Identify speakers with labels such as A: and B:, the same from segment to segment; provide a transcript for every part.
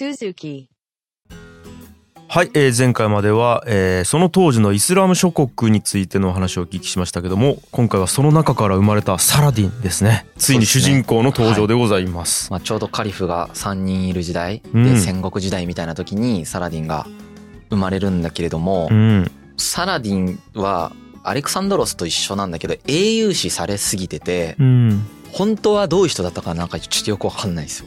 A: Suzuki.
B: はい、えー前回までは、えーその当時のイスラム諸国についてのお話をお聞きしましたけども今回はその中から生まれたサラディンですね。ついに主人公の登場でございます。
C: まあ、ちょうどカリフが3人いる時代
B: うん。
C: で戦国時代みたいな時にサラディンが生まれるんだけれども、
B: うん。
C: サラディンはアレクサンドロスと一緒なんだけど英雄視されすぎてて
B: うん。
C: 本当はどういう人だったかなんかちょっとよくわかんないですよ。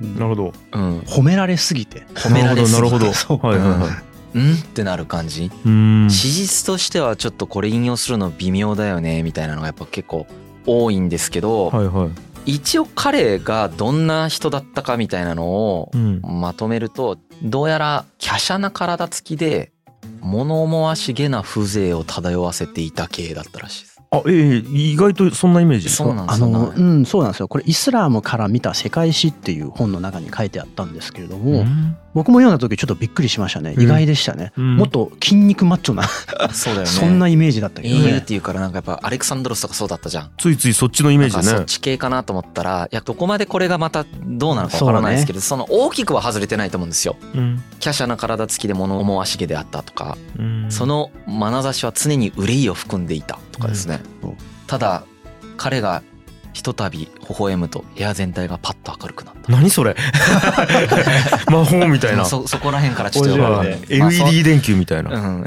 B: なるほど。
C: うん、
D: 褒められすぎて。
C: 褒められすぎて。
B: なるほどなる
D: そう。
B: ほどはいはいはい。
C: うん。ってなる感じ？
B: うん。
C: 史実としてはちょっとこれ引用するの微妙だよねみたいなのがやっぱ結構多いんですけど、
B: はいはい。
C: 一応彼がどんな人だったかみたいなのを
B: うん。
C: まとめるとどうやら華奢な体つきで物思わしげな風情を漂わせていた系だったらしいです。
B: あえー意外とそんなイメージ
C: そうなんです
D: あの
C: そうなん
D: そうなんですよ。これイスラームから見た世界史っていう本の中に書いてあったんですけれども、
B: ん。
D: 僕も読んだ時ちょっとびっくりしましたね。
B: うん。
D: 意外でしたね、
B: うん。
D: もっと筋肉マッチョな
C: そうだよね。
D: そんなイメージだったけどね。
C: 英雄っていうからなんかやっぱアレクサンドロスとかそうだったじゃん。
B: ついついそっちのイメージ
C: なんかそっ
B: ね
C: ち系かなと思ったらいやどこまでこれがまたどうなのかわからないですけどそ,、の大きくは外れてないと思うんですよ。
B: うん。
C: 華奢な体つきで物思わしげであったとか、
B: うん。
C: その眼差しは常に憂いを含んでいたとかですね、
D: うん。
C: ただ彼がひとたび微笑むと部屋全体がパッと明るくなった。
B: 何それ？魔法みたいな。
C: そそこら辺からちょっとまあ
B: LED 電球みたいな、
C: うん、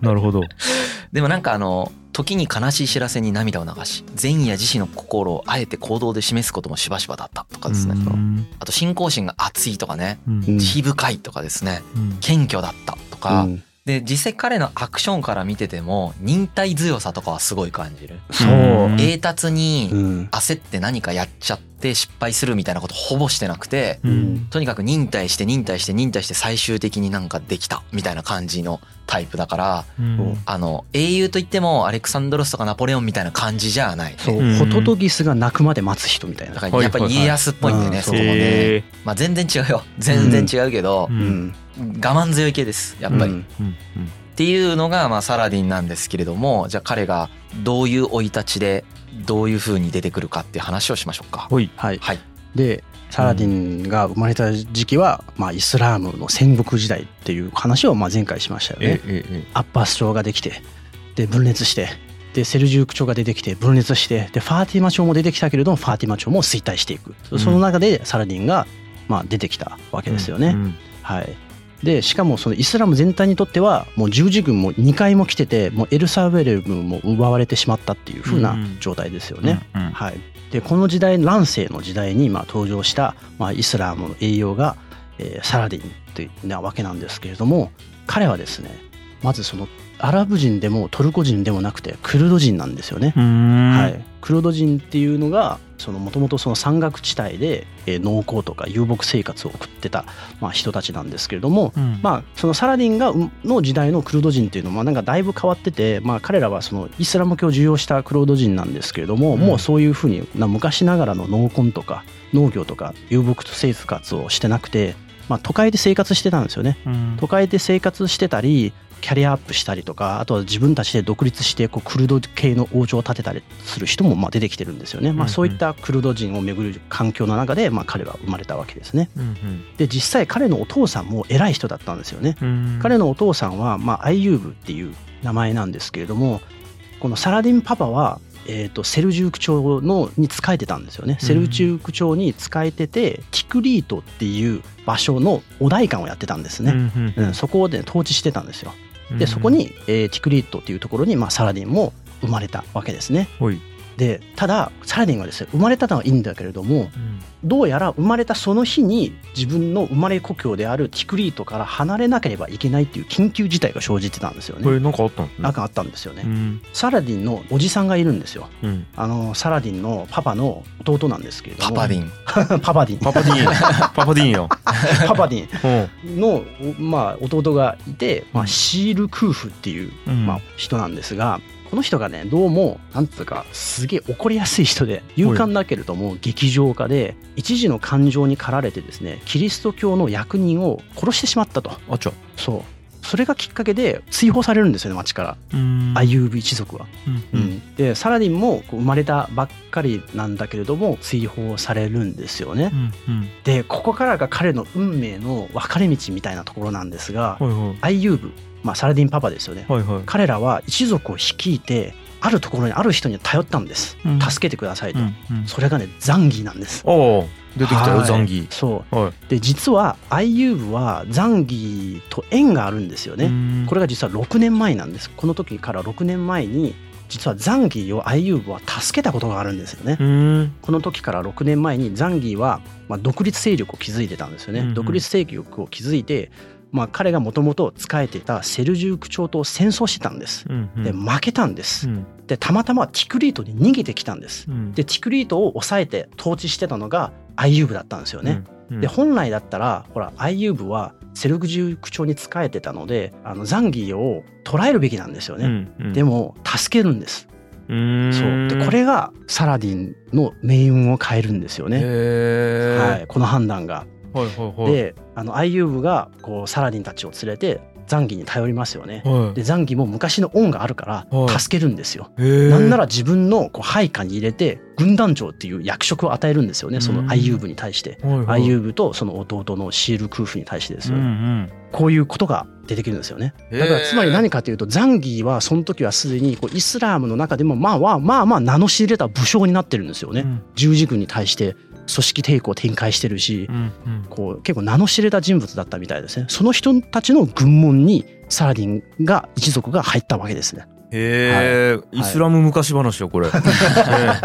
B: なるほど。
C: でもなんかあの時に悲しい知らせに涙を流し善意や自死の心をあえて行動で示すこともしばしばだったとかですね。
B: うん。
C: あと信仰心が熱いとかね。慈悲深いとかですね。
B: うん。
C: 謙虚だったとか、
D: うん
C: で実際彼のアクションから見てても忍耐強さとかはすごい感じる、
D: そう、
B: うん。
C: 栄達に
D: うん。
C: 焦って何かやっちゃって失敗するみたいなことほぼしてなくて
B: うん。
C: とにかく忍耐して忍耐して忍耐して最終的になんかできたみたいな感じのタイプだから
B: うん。
C: あの英雄といってもアレクサンドロスとかナポレオンみたいな感じじゃない、ね、
D: そう、
B: うん。
D: ホトトギスが泣くまで待つ人みたいな。
C: だからやっぱり家康っぽいんだよね、
D: はい
C: そこもね、
B: へ
C: まあ全然違うよ。全然違うけど
B: ー、う
D: うんん
C: 我慢強い系です。やっぱり、
D: うん。
B: うん。
C: っていうのがまあサラディンなんですけれどもじゃあ彼がどういう生い立ちでどういう風に出てくるかっていう話をしましょうか。
D: はい。
C: はい。
D: でサラディンが生まれた時期は、まあ、イスラームの戦国時代っていう話をまあ前回しましたよね。
B: えええ
D: アッバス朝ができてで分裂してでセルジューク朝が出てきて分裂してでファーティマ朝も出てきたけれどもファーティマ朝も衰退していく。
B: うん
D: その中でサラディンがまあ出てきたわけですよね。
B: うん。
D: はい、でしかもそのイスラム全体にとってはもう十字軍も2回も来ててもうエルサレムも奪われてしまったっていう風な状態ですよね。
B: うんうん。
D: はい、でこの時代乱世の時代にまあ登場した、まあ、イスラムの栄養が、えーサラディンというなわけなんですけれども彼はですねまずそのアラブ人でもトルコ人でもなくてクルド人なんですよね。
B: うん。
D: はい、クルド人っていうのがもともとその山岳地帯でえー農耕とか遊牧生活を送ってた、まあ、人たちなんですけれども、
B: うん。
D: まあ、そのサラディンがうんの時代のクルド人っていうのはなんかだいぶ変わってて、まあ、彼らはそのイスラム教を受容したクルド人なんですけれども、
B: うん。
D: もうそういうふうにな昔ながらの農耕とか農業とか遊牧生活をしてなくて、まあ、都会で生活してたんですよね。
B: うん。
D: 都会で生活してたりキャリアアップしたりとかあとは自分たちで独立してこうクルド系の王朝を建てたりする人もまあ出てきてるんですよね、まあ、
B: うんうん。
D: そういったクルド人を巡る環境の中でまあ彼は生まれたわけですね。
B: うん
D: で実際彼のお父さんも偉い人だったんですよね。
B: うん
D: 彼のお父さんはまあアイユーブっていう名前なんですけれどもこのサラディンパパはえー、とセルジューク朝のに仕えてたんですよね、セルジューク朝に仕えててティクリートっていう場所のお代官をやってたんですね、
B: うん
D: うん、そこで統治してたんですよ。
B: うん
D: でそこに、えーティクリットっていうところに、まあ、サラディンも生まれたわけですね。
B: ほい
D: でただサラディンはですね生まれたのはいいんだけれどもどうやら生まれたその日に自分の生まれ故郷であるティクリートから離れなければいけないっていう緊急事態が生じてたんですよね。
B: これなんかあったんですね。
D: なんかあったんですよね、
B: うん。
D: サラディンのおじさんがいるんですよ。
B: うん。
D: あのサラディンのパパの弟なんですけれども。
C: パパディン。
D: ン パパディン。
B: パパディーン。パパディーンよ。
D: パパディン。
B: うん。
D: の、まあ、弟がいて、まあ、
B: うん。
D: シール・クーフっていう、
B: うん。
D: まあ、人なんですがこの人がねどうもなんつうかすげえ怒りやすい人で勇敢だけれども劇場家で一時の感情に駆られてですねキリスト教の役人を殺してしまったと。
B: あちゃ
D: そう。それがきっかけで追放されるんですよね町から。
B: うん。
D: アユーブ一族は。
B: うん。
D: うん。でサラディンも生まれたばっかりなんだけれども追放されるんですよね。
B: うんうん。
D: でここからが彼の運命の分かれ道みたいなところなんですが
B: はいはい。
D: アイユーブ、まあ、サラディンパパですよね。
B: はいはい
D: 彼らは一族を率いてあるところにある人に頼ったんです。
B: うん
D: 助けてくださいと。
B: うんうん
D: それがねザンギなんです。
B: 出てきたよ
D: はい
B: ザンギ
D: そう
B: はい
D: で実はアイユーブはザンギと縁があるんですよね。こ
B: れ
D: れが実は6年前なんです。この時から6年前に実はザンギをアイユーブは助けたことがあるんですよね。
B: うん
D: この時から6年前にザンギはまあ独立勢力を築いてたんですよね。
B: うんうん
D: 独立勢力を築いて、まあ、彼がもともと仕えてたセルジューク朝と戦争してたんです。
B: うんうん
D: で負けたんです
B: う。ん
D: でたまたまティクリートに逃げてきたんです。
B: うん
D: でティクリートを抑えて統治してたのがアイユーブだったんですよね。
B: うん
D: で本来だったらほらアイユーブはセルジューク朝に仕えてたのであのザンギーを捕らえるべきなんですよね。でも助けるんです。
B: うん
D: そうでこれがサラディンの命運を変えるんですよね。はい、この判断が。
B: はいはいはい
D: であのアイユーブがこうサラディンたちを連れてザンギに頼りますよね。
B: はい
D: でザンギも昔の恩があるか
B: はい
D: ら助けるんですよ。
B: へえ
D: なんなら自分のこう配下に入れて軍団長っていう役職を与えるんですよねそのアイユーブに対して。
B: はいはい
D: アイユーブとその弟のシール・クーフに対してです
B: うんう
D: よね、
B: ん
D: こういうことが出てくるんですよね。だからつまり何かというとザンギーはその時はすでにこうイスラームの中でもまあまあまあまあ名の知れた武将になってるんですよね。
B: うん
D: 十字軍に対して組織抵抗を展開してるし
B: うんうん。
D: こう結構名の知れた人物だったみたいですね。その人たちの軍門にサラディンが一族が入ったわけですね。
B: へえ、イスラム昔話よこれ、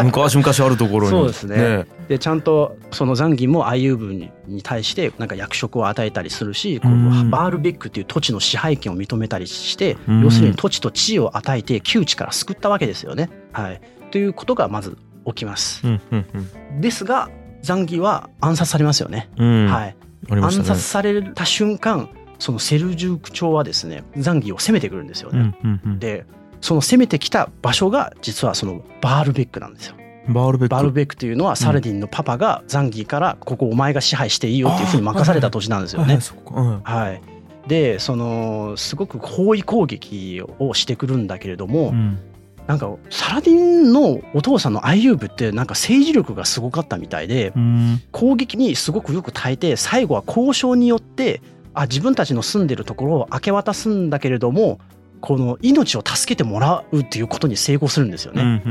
B: 昔々あるところに。
D: そうですね。でちゃんとそのザンギンもアイユーブにに対してなんか役職を与えたりするし、バールベックっていう土地の支配権を認めたりして、
B: うん。
D: 要するに土地と地位を与えて窮地から救ったわけですよね。はい、ということがまず起きます。
B: うんうん。
D: ですがザンギは暗殺されますよね。
B: うん。うん
D: はい、
B: ね。
D: 殺された瞬間そのセルジューク朝はですねザンギを攻めてくるんですよね。
B: うんうんうん。
D: でその攻めてきた場所が実はそのバールベックなんですよ。
B: バールベック。
D: バルベックというのはサラディンのパパがザンギーからここお前が支配していいよっていうふうに任された土地なんですよね。
B: はい。
D: でそのすごく包囲攻撃をしてくるんだけれども、
B: うん
D: なんかサラディンのお父さんのアイユーブってなんか政治力がすごかったみたいで
B: うん。
D: 攻撃にすごくよく耐えて最後は交渉によってあ自分たちの住んでるところを明け渡すんだけれどもこの命を助けてもらうっていうことに成功するんですよね。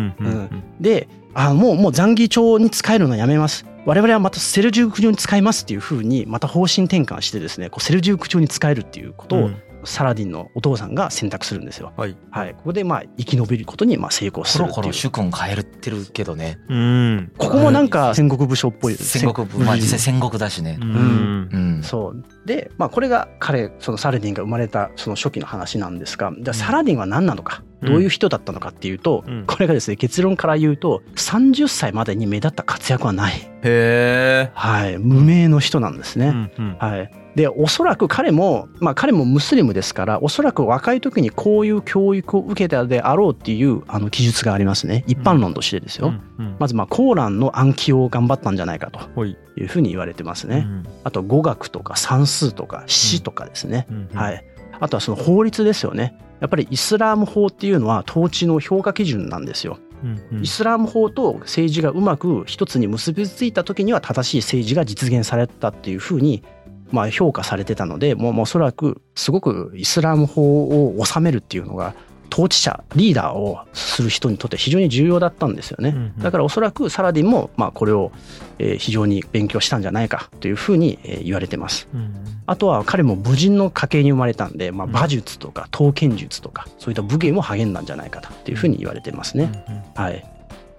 D: であもうもうザンギ朝に使えるのはやめます。我々はまたセルジューク朝に使いますっていうふうにまた方針転換してですねこうセルジューク朝に使えるっていうことを
B: うん
D: サラディンのお父さんが選択するんですよ。
B: はい。
D: はい、ここでまあ生き延びることにまあ成功す
C: コ
D: るっていう。
C: ロコロ主君変えてるけどね。
B: うん。
D: ここもなんか戦国武将っぽい。
C: 戦国まあ実際戦国だしね。
B: う
D: うん。
C: うん。
D: そう。で、まあ、これが彼そのサラディンが生まれたその初期の話なんですがじゃあサラディンは何なのか、
B: うん
D: どういう人だったのかっていうと、
B: うん。
D: これがですね結論から言うと30歳までに目立った活躍はない、
B: へえ
D: はい、無名の人なんですね。
B: うんうん。
D: はい、でおそらく彼も、まあ、彼もムスリムですからおそらく若い時にこういう教育を受けたであろうっていうあの記述がありますね。一般論としてですよ。
B: うんうん
D: まずまあコーランの暗記を頑張ったんじゃないかと
B: ほい。
D: いうふうに言われてますね。
B: うん
D: あと語学とか算数とか詩とかですね。
B: うんうん。
D: はい、あとはその法律ですよね。やっぱりイスラーム法っていうのは統治の評価基準なんですよ。
B: うんうん
D: イスラーム法と政治がうまく一つに結びついた時には正しい政治が実現されたっていうふうにまあ評価されてたのでもうおそらくすごくイスラーム法を治めるっていうのが統治者リーダーをする人にとって非常に重要だったんですよね。
B: うんうん
D: だからおそらくサラディンもまあこれをえー非常に勉強したんじゃないかというふうにえー言われてます。
B: うん
D: あとは彼も武人の家系に生まれたんで、まあ、
B: うん
D: 馬術とか刀剣術とかそういった武芸も励んだんじゃないかというふうに言われてますね。はい、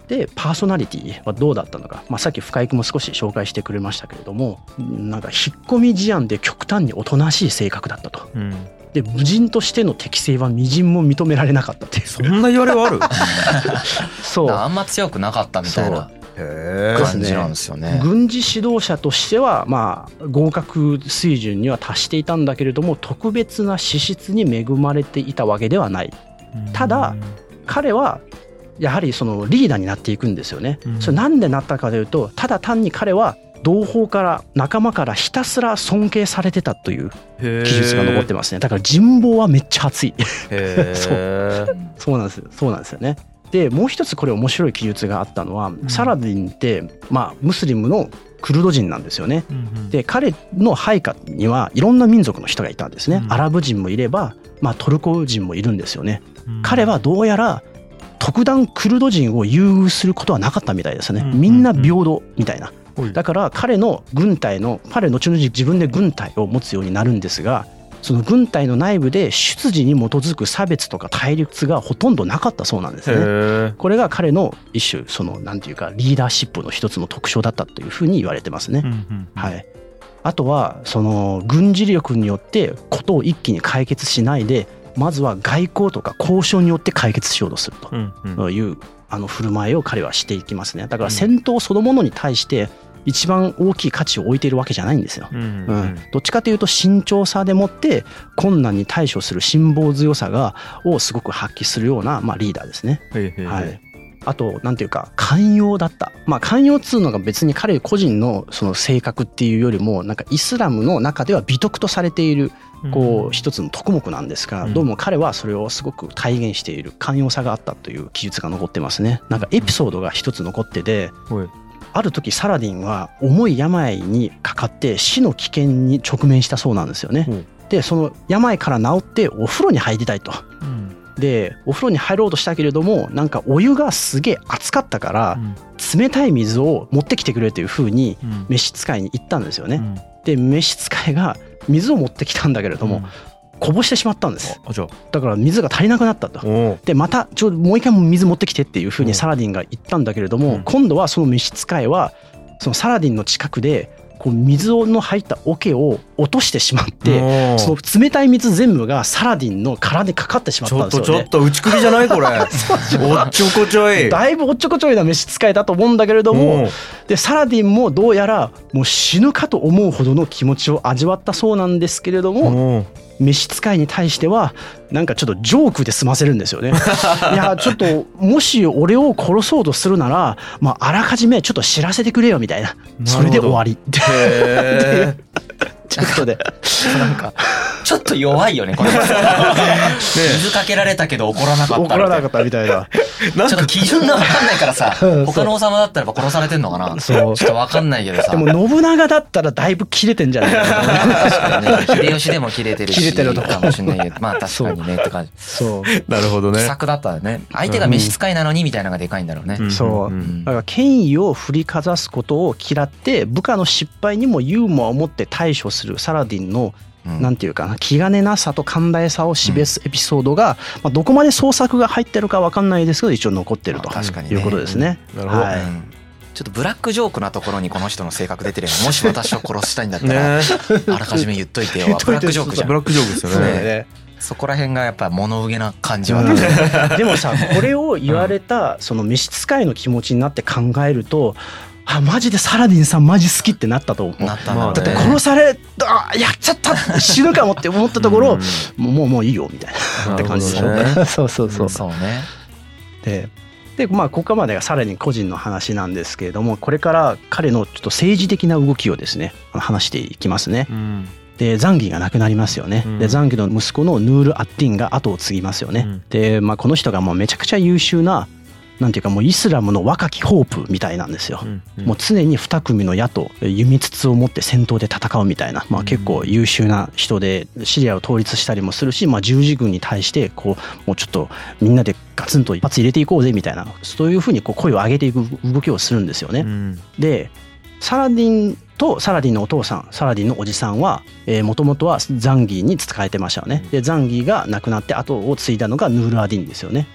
D: でパーソナリティはどうだったのか、まあ、さっき深井君も少し紹介してくれましたけれどもなんか引っ込み思案で極端におとなしい性格だったと。
B: うん
D: で武人としての適性はみじんも認められなかったっていう。
B: そんな言われはある？
D: そう。
C: あんま強くなかったみたいな感じなんですよね。
D: 軍事指導者としてはまあ合格水準には達していたんだけれども特別な資質に恵まれていたわけではない。ただ彼はやはりそのリーダーになっていくんですよね。
B: うん。
D: それなんでなったかというとただ単に彼は同胞から仲間からひたすら尊敬されてたという記述が残ってますね。だから人望はめっちゃ熱い。
B: へ
D: そう。
B: ー
D: そうなんですそうなんですよね。でもう一つこれ面白い記述があったのは、サラディンってまあムスリムのクルド人なんですよね。で彼の配下にはいろんな民族の人がいたんですね、
B: うん。
D: アラブ人もいれば、まあ、トルコ人もいるんですよね。彼はどうやら特段クルド人を優遇することはなかったみたいですね。
B: うん。
D: みんな平等みたいなだから彼の軍隊の彼後々自分で軍隊を持つようになるんですがその軍隊の内部で出自に基づく差別とか対立がほとんどなかったそうなんですね。これが彼の一種そのなんていうかリーダーシップの一つの特徴だったというふうに言われてますね。はい、あとはその軍事力によってことを一気に解決しないでまずは外交とか交渉によって解決しようとするというあの振る舞いを彼はしていきますね。だから戦闘そのものに対して一番大きい価値を置いているわけじゃないんですよ。
B: うん
D: う
B: うん。
D: ん、どっちかというと慎重さでもって困難に対処する辛抱強さがをすごく発揮するような、まあ、リーダーですね。
B: へいへいへい。
D: はい、あとなんていうか寛容だった。まあ寛容っつうのが別に彼個人のその性格っていうよりもなんかイスラムの中では美徳とされているこう一つの特目なんですが、
B: うん。
D: どうも彼はそれをすごく体現している寛容さがあったという記述が残ってますね。なんかエピソードが一つ残っててある時サラディンは重い病にかかって死の危険に直面したそうなんですよね。でその病から治ってお風呂に入りたいと。
B: うん。
D: でお風呂に入ろうとしたけれどもなんかお湯がすげえ熱かったから
B: うん。
D: 冷たい水を持ってきてくれというふうに
B: うん。
D: 召使いに言ったんですよね。
B: うん。
D: で召使いが水を持ってきたんだけれども、
B: うん。
D: こぼしてしまったんです。だから水が足りなくなったと。でまたちょもう一回も水持ってきてっていうふう
B: うん
D: にサラディンが言ったんだけれども、
B: うん。
D: 今度はその召使いはそのサラディンの近くでこう水の入った桶を落としてしまって、その冷たい水全部がサラディンの殻にかかってしまっ
B: ちょっ
D: たんですよね。
B: とちょっと打ち首じゃないこれ。おっちょこちょい。
D: だいぶおっちょこちょいな召使いだと思うんだけれどもでサラディンもどうやらもう死ぬかと思うほどの気持ちを味わったそうなんですけれども召使いに対してはなんかちょっとジョークで済ませるんですよね。いやちょっともし俺を殺そうとするなら、まあ、あらかじめちょっと知らせてくれよみたいな。それで終わり。って
B: へ
D: ちょっとで
C: なんか、ちょっと弱いよね、これ。水かけられたけど怒らなかったみたいな。
D: 怒らなかったみたいな。
C: ちょっと基準がわかんないからさ
D: うん、
C: 他の王様だったらば殺されてんのかな？
D: そう
C: ちょっとわかんないけどさ。
D: でも信長だったらだいぶ切れてんじゃない？かな。
C: 確かにね、秀吉でも切れてるし。
D: 切れてるとこ
C: かもしれないけど、まあ確かにね、って感じ。
D: そう
B: なるほどね
C: 気さくだったよね。相手が召使いなのにみたいなのがでかいんだろうね。
B: ん
D: そうだから権威を振りかざすことを嫌って部下の失敗にもユーモアを持って対処するサラディンの
C: うん。
D: なんていうかな気兼ねなさと寛大さを示すエピソードが、まあ、どこまで創作が入ってるかわかんないですけど一応残ってると
C: まあ確かにね。
D: いうことですね。
B: なるほど。
D: はい。
C: うん。ちょっとブラックジョークなところにこの人の性格出てるよ。もし私を殺したいんだったら、
B: ね
C: あらかじめ 言っといてよ。ブラックジョークじゃん。
B: ブラックジョークですよね。
C: ねそこら辺がやっぱ物憂げな感じは。
D: でもさこれを言われたその召使いの気持ちになって考えるとあマジでサラディンさんマジ好きってなったと思う。
C: なったんだ
D: って
C: ね。
D: 殺されあやっちゃった。死ぬかもって思ったところ、
B: うん
D: もうもうもういいよみたいな。って感じでしょ、
B: ね。
D: そうそうそう、
C: そうね。
D: ででまあここまでがさらに個人の話なんですけれどもこれから彼のちょっと政治的な動きをですね話していきますね。
B: うん。
D: でザンギが亡くなりますよね、
B: うん。
D: でザンギの息子のヌール・アッティンが後を継ぎますよね、
B: うん。
D: で、まあ、この人がもうめちゃくちゃ優秀ななんていうかもうイスラムの若きホープみたいなんですよ、
B: うんうん
D: もう常に2組の矢と弓筒を持って戦闘で戦うみたいな、まあ、結構優秀な人でシリアを統一したりもするし、まあ、十字軍に対してこうもうちょっとみんなでガツンと一発入れていこうぜみたいなそういうふうにこう声を上げていく動きをするんですよね。
B: うん
D: でサラディンとサラディンのお父さんサラディンのおじさんはもともとはザンギーに仕えてましたよね。でザンギーが亡くなって後を継いだのがヌール・アディンですよね。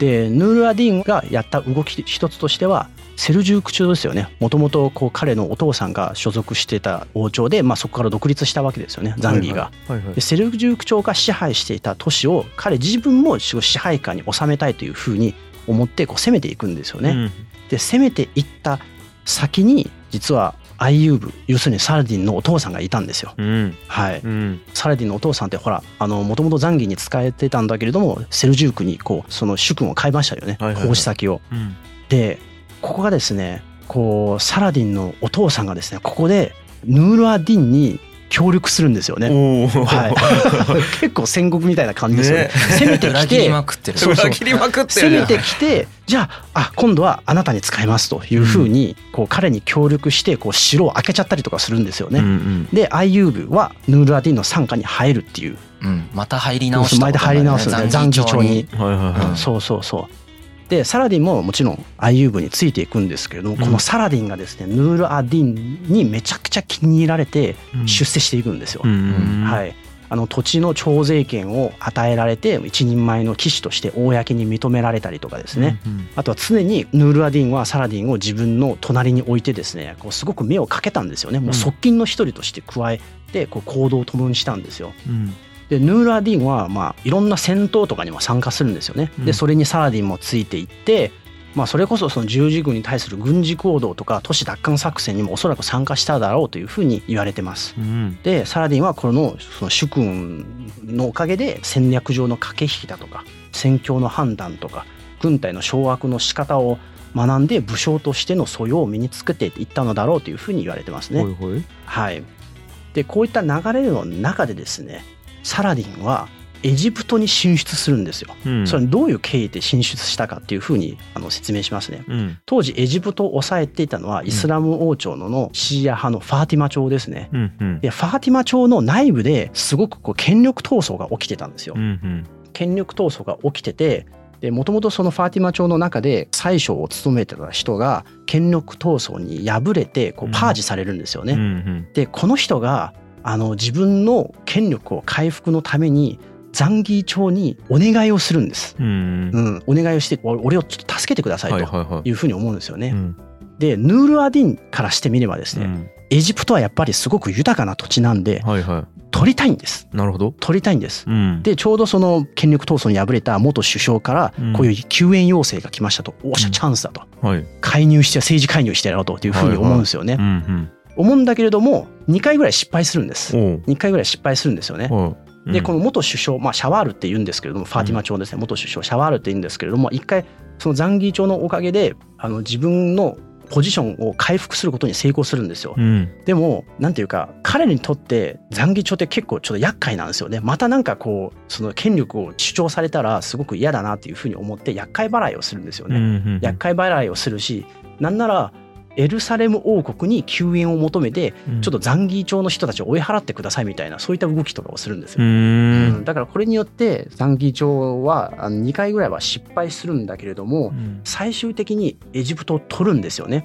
D: でヌール・アディンがやった動き一つとしてはセルジューク朝ですよね。もともとこう彼のお父さんが所属してた王朝で、まあ、そこから独立したわけですよね。ザンギーが。
B: はいはい。
D: でセルジューク朝が支配していた都市を彼自分も支配下に収めたいというふうに思ってこう攻めていくんですよね。
B: うん。
D: で攻めていった先に実はアイユーブ要するにサラディンのお父さんがいたんですよ。
B: うん。
D: はい、
B: うん。
D: サラディンのお父さんってほらもともとザンギに仕えてたんだけれどもセルジュークにこうその主君を変えましたよね。
B: はいはいはい。
D: 奉仕先を。
B: うん。
D: でここがですねこうサラディンのお父さんがですねここでヌールアディンに協力するんですよね。はい、結構戦国みたいな感じですよね。
B: ね。
D: 攻めてき
C: 裏切り
D: て
C: まくってる。
D: そうそう
B: 裏切りまくってる。じゃん
D: 攻めてきてじゃああ今度はあなたに使いますというふうにこう彼に協力してこう城を開けちゃったりとかするんですよね。
B: うんうん。
D: でアイユーブはヌールアディンの傘下に入るっていう。
C: うん。また入り直した
D: 前で入り直すんで残機帳に。
B: はいはいはい、
C: うん
D: そうそうそう。でサラディンももちろんアイユーブについていくんですけれども、このサラディンがですねヌールアディンにめちゃくちゃ気に入られて出世していくんですよ。
B: うん
D: はい、あの土地の徴税権を与えられて一人前の騎士として公に認められたりとかですね、
B: うん
D: あとは常にヌールアディンはサラディンを自分の隣に置いてですねこうすごく目をかけたんですよね。もう側近の一人として加えてこう行動を共にしたんですよ。
B: うん
D: でヌールアディンはまあいろんな戦闘とかにも参加するんですよね。
B: うん
D: でそれにサラディンもついていって、まあ、それこそその十字軍に対する軍事行動とか都市奪還作戦にもおそらく参加しただろうというふうに言われてます。
B: うん
D: でサラディンはこのその主君のおかげで戦略上の駆け引きだとか戦況の判断とか軍隊の掌握の仕方を学んで武将としての素養を身につけていったのだろうというふうに言われてますね。
B: ほいほい
D: はい、でこういった流れの中でですねサラディンはエジプトに進出するんですよ。
B: うん
D: それどういう経緯で進出したかっていうふうにあの説明しますね。
B: うん
D: 当時エジプトを抑えていたのはイスラム王朝ののシーア派のファーティマ朝ですね。
B: うんうん
D: でファーティマ朝の内部ですごくこう権力闘争が起きてたんですよ
B: う。ん
D: 権力闘争が起きててもともとそのファーティマ朝の中で宰相を務めてた人が権力闘争に敗れてこうパージされるんですよね。
B: うんうん
D: でこの人があの自分の権力を回復のためにザンギー朝にお願いをするんです。
B: うん。
D: うん、お願いをしてお俺をちょっと助けてください
B: はい
D: と
B: はい。
D: うふうに思うんですよね。
B: うん。
D: でヌールアディンからしてみればですね、
B: うん。
D: エジプトはやっぱりすごく豊かな土地なんで
B: はいは
D: 取りたいんです。
B: いなるほど。
D: 取りたいんです。
B: うん。
D: でちょうどその権力闘争に敗れた元首相から
B: うん。
D: こういう救援要請が来ましたと、おっしゃ
B: うん。
D: チャンスだと。
B: はい。
D: 介入して政治介入してやろうというふうに思うんですよね、
B: うんうん
D: 思うんだけれども2回ぐらい失敗するんです。
B: おう
D: 2回ぐらい失敗するんですよね、
B: はい
D: でこの元首相、まあ、シャワールって言うんですけれどもファーティマ朝ですね。元首相シャワールって言うんですけれども一回そのザンギー朝のおかげであの自分のポジションを回復することに成功するんですよ。
B: うん。
D: でもなんていうか彼にとってザンギ朝って結構ちょっと厄介なんですよね。またなんかこうその権力を主張されたらすごく嫌だなっていうふうに思って厄介払いをするんですよね。
B: うんうん。
D: 厄介払いをするしなんならエルサレム王国に救援を求めてちょっとザンギー朝の人たちを追い払ってくださいみたいなそういった動きとかをするんです
B: う
D: よ。うん。
B: ん。
D: だからこれによってザンギー朝はあの2回ぐらいは失敗するんだけれども最終的にエジプトを取るんですよね。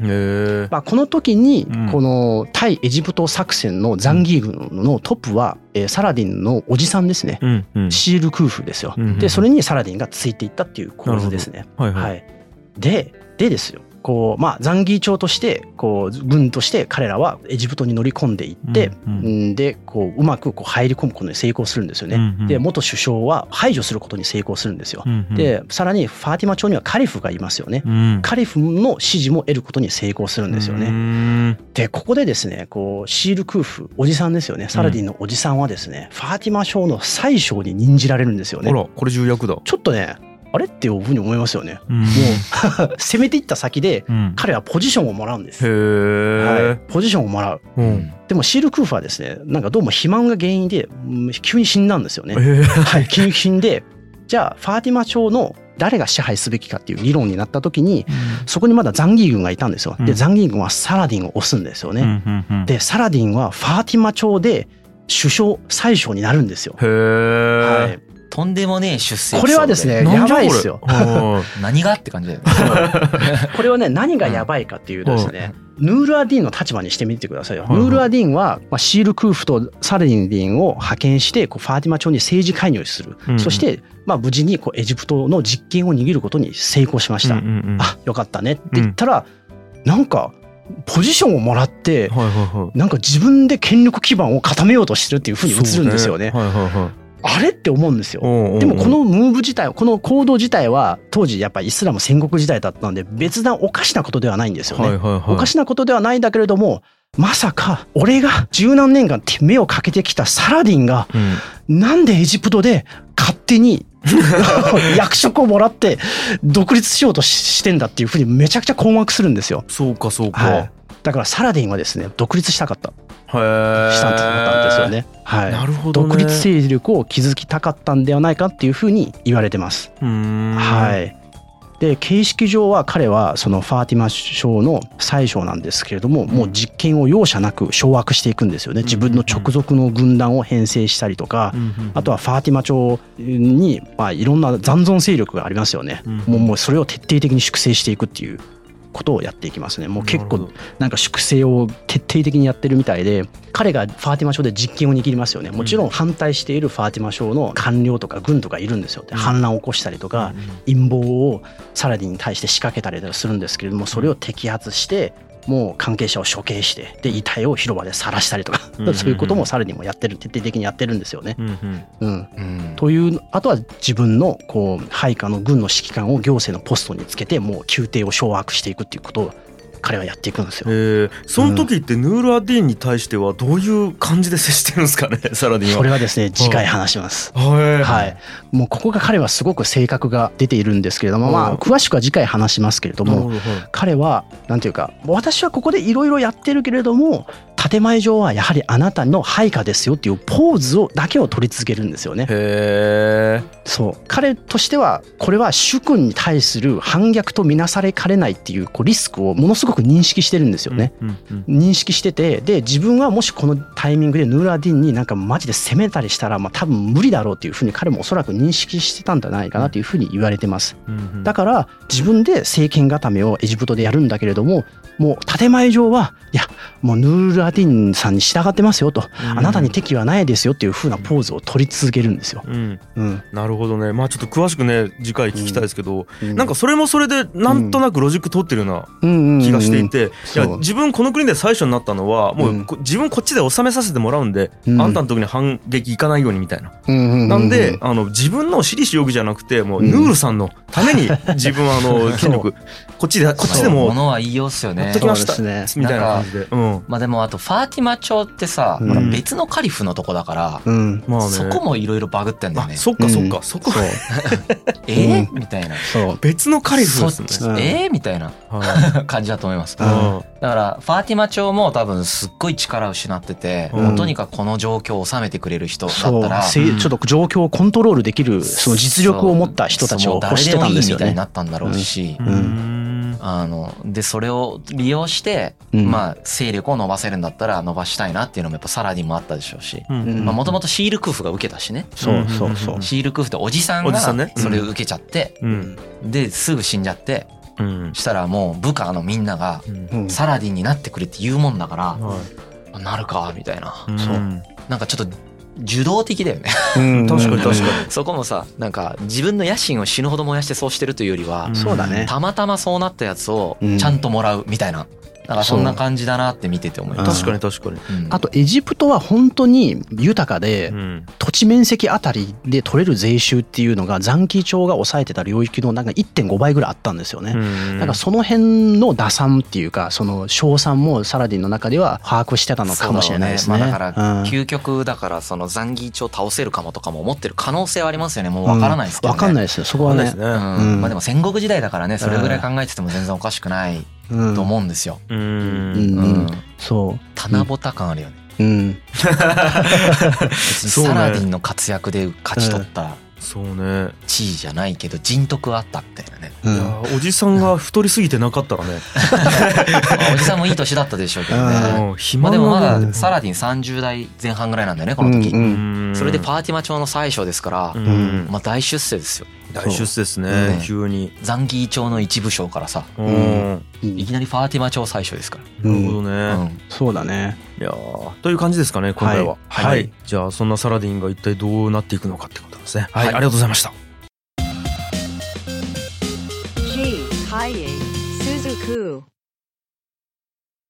D: まあ、この時に
B: うん。
D: この対エジプト作戦のザンギー軍のトップはえーサラディンのおじさんですね。
B: うんうん。
D: シールクーフですよ。でそれにサラディンがついていったっていう構図ですね。
B: はいは
D: はいい、ででですよこうまあザンギー朝としてこう軍として彼らはエジプトに乗り込んでいって、
B: うんうん
D: んでこううまくこう入り込むことに成功するんですよね。
B: うんうん
D: で元首相は排除することに成功するんですよ。
B: うんうん
D: でさらにファーティマ朝にはカリフがいますよね。
B: うん
D: カリフの支持も得ることに成功するんですよ
B: う
D: ね。
B: ん
D: でここでですねこうシールクーフおじさんですよねサラディンのおじさんはですね、ファーティマ朝の宰相に任じられるんですよね。
B: あらこれ重役だ
D: ちょっとねあれっていうふうに思いますよね。
B: うん
D: もう 攻めていった先で
B: うん
D: 彼はポジションをもらうんです。
B: へ
D: はい
B: え、
D: ポジションをもらう。
B: うん
D: でもシールクーフはですねなんかどうも肥満が原因でうん急に死んだんですよね。はい、急に死んでじゃあファーティマ朝の誰が支配すべきかっていう議論になった時にそこにまだザンギー軍がいたんですよ。
B: うん
D: でザンギー軍はサラディンを押すんですよね。でサラディンはファーティマ朝で首相宰相になるんですよ。
B: へ
D: は
B: え
D: い、
C: とんでもねえ出世
D: これはですねやばいっすよ。
C: 何がって感じだよね。
D: これはね何がやばいかっていうとですね、ヌールアディンの立場にしてみてくださいよ。ヌールアディンは、まあ、シールクーフとサラディンディンを派遣してこうファーティマ朝に政治介入する、
B: うん。
D: そして、まあ、無事にこうエジプトの実権を握ることに成功しました。
B: うん。うん。うん
D: あよかったねって言ったら、なんかポジションをもらって
B: はいはいはい。
D: なんか自分で権力基盤を固めようとしてるっていうふうに映るんですよね。
B: そうはいはいはい
D: あれって思うんですよ。でもこのムーブ自体この行動自体は当時やっぱりイスラム戦国時代だったので別段おかしなことではないんですよね。おかしなことではないんだけれどもまさか俺が十何年間目をかけてきたサラディンが
B: うん
D: なんでエジプトで勝手に 役職をもらって独立しようとししてんだっていうふうにめちゃくちゃ困惑するんですよ。
B: そうかそうか、
D: はい、だからサラディンはですね独立したかったしたかったんですよね。はい、
B: なるほどね。
D: 独立勢力を築きたかったんではないかっていうふうに言われてます。はい。で形式上は彼はそのファーティマ省の宰相なんですけれども、もう実権を容赦なく掌握していくんですよね。自分の直属の軍団を編成したりとか、あとはファーティマ朝に、まあ、いろんな残存勢力がありますよね、
B: うん
D: もうもうそれを徹底的に粛清していくっていうことをやっていきますね。もう結構
B: な
D: んか粛清を徹底的にやってるみたいで彼がファーティマ省で実権を握りますよね。もちろん反対しているファーティマ省の官僚とか軍とかいるんですよ。で反乱を起こしたりとか陰謀をサラディンに対して仕掛けたりとかするんですけれどもそれを摘発してもう関係者を処刑してで遺体を広場で晒したりとか
B: うん
D: そういうこともサラディンもやってる徹底的にやってるんですよね。
B: うんうん。
D: うん、
C: うん。
D: というあとは自分のこう配下の軍の指揮官を行政のポストにつけてもう宮廷を掌握していくっていうことを彼はやっていくんですよ。
B: えー、その時ってヌール・アディーンに対してはどういう感じで接してるんですかね？サラディンは。
D: それはですね次回話します。
B: はい、
D: はい、もうここが彼はすごく性格が出ているんですけれども、ま
B: うん
D: あ詳しくは次回話しますけれども彼はなんていうか私はここでいろいろやってるけれども建前上はやはりあなたの配下ですよっていうポーズをだけを取り続けるんですよね。そう彼としてはこれは主君に対する反逆とみなされかねないっていうこうリスクをものすごく認識してるんですよね。
B: うんうん
D: 認識しててで自分はもしこのタイミングでヌーラーディンになんかマジで攻めたりしたらまあ多分無理だろうっていうふうに彼もおそらく認識してたんじゃないかなというふうに言われてます。
B: うんうん
D: だから自分で政権固めをエジプトでやるんだけれどももう建前上はいやもうヌール・アディンさんに従ってますよと、
B: うん。
D: あなたに敵はないですよっていう風なポーズを取り続けるんですよ。
B: うん、
D: うん。
B: なるほどね。まあちょっと詳しくね次回聞きたいですけど、
D: うん。
B: なんかそれもそれでなんとなくロジック取ってるような気がしていて、いや自分この国で最初になったのはもう自分こっちで収めさせてもらうんで、
D: うん。
B: あんたの時に反撃いかないようにみたいな。なんであの自分の私利私欲じゃなくてもうヌールさんのために自分はあの 権力こっちでこっちでも
C: ものは言いようっすよね。
B: やっときました
D: そうです
B: みたいな。感じで。うん。
C: まあでもあとファーティマ朝ってさ、
D: うん。
C: 別のカリフのとこだから、
D: うん。
B: まあね。
C: そこもいろいろバグってんだよね。
B: あそっかそっか、
D: うん
B: そこ
C: えー？
D: うん。
C: みたいな。
D: そう。
B: 別のカリフですね。
D: うん
C: えー？みたいな
B: はい。
C: 感じだと思います。
D: うん
C: だからファーティマ朝も多分すっごい力を失ってて、
B: うん。
C: もうとにかくこの状況を収めてくれる人だっ
D: そう。
C: たら。
D: ちょっと状況をコントロールできるその実力を持った人たちを欲してたんですよね。
C: いいみたいにな。ったんだろうし、
B: うーん。
C: あのでそれを利用して、
D: うん。
C: まあ勢力を伸ばせるんだったら伸ばしたいなっていうのもやっぱサラディンもあったでしょうし、
B: うん。
C: まあもともとシールクーフが受けたしね。
D: そうそうそう
B: うん。
C: シールクーフっておじさんがそれを受けちゃって、
B: うん。
C: ですぐ死んじゃって
B: うん。
C: したらもう部下のみんなが
B: うん。
D: うん
C: サラディンになってくれって言うもんだから、
B: は
C: あなるかみたいな、
B: い
D: そ
B: う。ん
C: なんかちょっと受動的だよね。
D: うん。
B: 確かに確かに。
C: そこもさなんか自分の野心を死ぬほど燃やしてそうしてるというよりは、
B: うん。
D: そうだね。
C: たまたまそうなったやつを
D: うん。
C: ちゃんともらうみたいな、なんかそんな感じだなって見てて思います、
B: 確かに確かに。
C: うん。
D: あとエジプトは本当に豊かで
B: うん。
D: 土地面積あたりで取れる税収っていうのが残機帳が抑えてた領域のなんか1.5倍ぐらいあったんですよね。
B: うん
D: だからその辺の打算っていうかその賞賛もサラディンの中では把握してたのかもしれないですね。
C: そうだろうまあだから
D: うん。
C: 究極だからその残儀帳倒せるかもとかも思ってる可能性はありますよね。もう分からないですけどね、
D: わかんないですよ。そこはね。
B: ね。
C: うん。
D: うん。
C: まあでも戦国時代だからねそれぐらい考えてても全然おかしくない。
D: うん
C: と思うんですよ、
B: う。
D: うん
C: うん
D: そ
C: 棚ぼた感あるよね、
D: う。うん。
C: 別にサラディンの活躍で勝ち取った
B: そうね。
C: 地位じゃないけど人徳はあったみたいなね
D: うん
B: いやおじさんが太りすぎてなかったらね。
C: まあおじさんもいい年だったでしょうけどね
B: うん
C: ま
B: 暇
C: あでもま
B: な
C: だサラディン30代前半ぐらいなんだよねこの時、
D: うんうん
C: それでパーティマ朝の最初ですから、
B: うん
C: まあ大出世ですよ
B: 大出世です
C: う
B: ね
C: ん。
B: 急に。
C: ザンギー朝の一部将からさ
B: うん。
D: うん
C: いきなりファーティマ朝最初ですから、
B: なるほど
C: う
B: ね。
C: ん
D: そうだね。
B: いやーという感じですかね今回は。
C: はい
B: はい。じゃあそんなサラディンが一体どうなっていくのかってことですね。はい。
C: はい
B: ありがとうございました。
A: G.